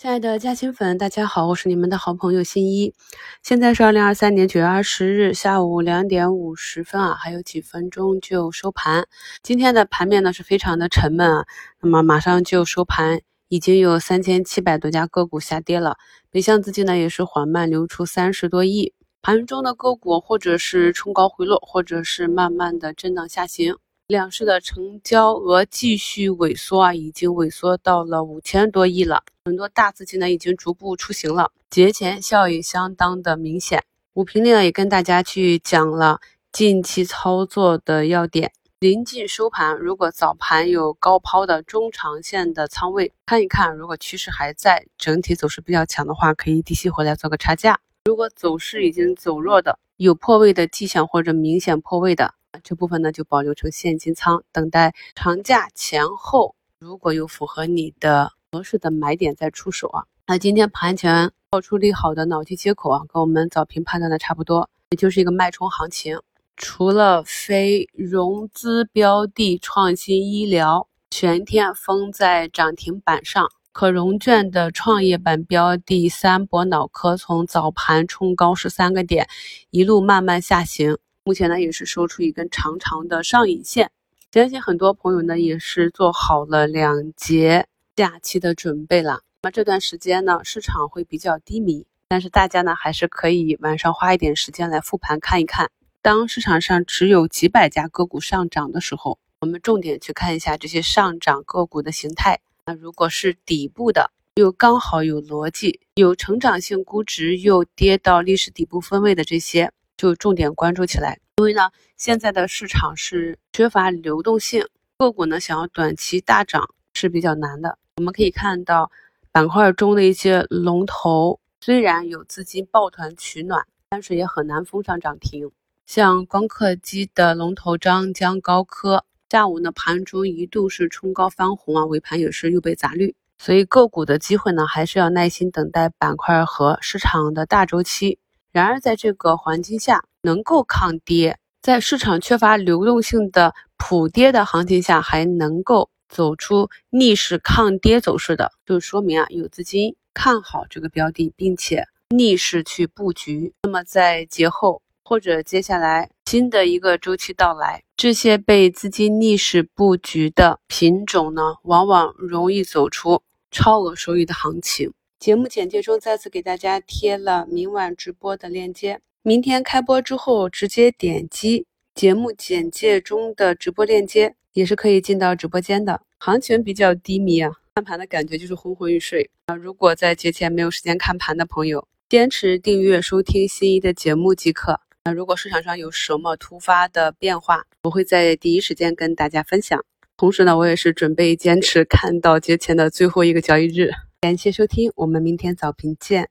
亲爱的嘉兴粉，大家好，我是你们的好朋友新一。现在是二零二三年九月二十日下午两点五十分啊，还有几分钟就收盘。今天的盘面呢是非常的沉闷啊，那么马上就收盘，已经有三千七百多家个股下跌了，北向资金呢也是缓慢流出三十多亿。盘中的个股或者是冲高回落，或者是慢慢的震荡下行。两市的成交额继续萎缩啊，已经萎缩到了五千多亿了。很多大资金呢已经逐步出行了，节前效应相当的明显。五评里呢也跟大家去讲了近期操作的要点。临近收盘，如果早盘有高抛的中长线的仓位，看一看，如果趋势还在，整体走势比较强的话，可以低吸回来做个差价。如果走势已经走弱的，有破位的迹象或者明显破位的。这部分呢就保留成现金仓，等待长假前后，如果有符合你的合适的买点再出手啊。那今天盘前爆出利好的脑机接口啊，跟我们早评判断的差不多，也就是一个脉冲行情。除了非融资标的创新医疗全天封在涨停板上，可融券的创业板标的三博脑科从早盘冲高十三个点，一路慢慢下行。目前呢，也是收出一根长长的上影线，相信很多朋友呢也是做好了两节假期的准备了。那么这段时间呢，市场会比较低迷，但是大家呢还是可以晚上花一点时间来复盘看一看。当市场上只有几百家个股上涨的时候，我们重点去看一下这些上涨个股的形态。那如果是底部的，又刚好有逻辑、有成长性估值，又跌到历史底部分位的这些。就重点关注起来，因为呢，现在的市场是缺乏流动性，个股呢想要短期大涨是比较难的。我们可以看到板块中的一些龙头，虽然有资金抱团取暖，但是也很难封上涨停。像光刻机的龙头张江高科，下午呢盘中一度是冲高翻红啊，尾盘也是又被砸绿。所以个股的机会呢，还是要耐心等待板块和市场的大周期。然而，在这个环境下，能够抗跌，在市场缺乏流动性的普跌的行情下，还能够走出逆势抗跌走势的，就说明啊，有资金看好这个标的，并且逆势去布局。那么，在节后或者接下来新的一个周期到来，这些被资金逆势布局的品种呢，往往容易走出超额收益的行情。节目简介中再次给大家贴了明晚直播的链接，明天开播之后直接点击节目简介中的直播链接，也是可以进到直播间的。行情比较低迷啊，看盘的感觉就是昏昏欲睡啊。如果在节前没有时间看盘的朋友，坚持订阅收听心仪的节目即可。那如果市场上有什么突发的变化，我会在第一时间跟大家分享。同时呢，我也是准备坚持看到节前的最后一个交易日。感谢收听，我们明天早评见。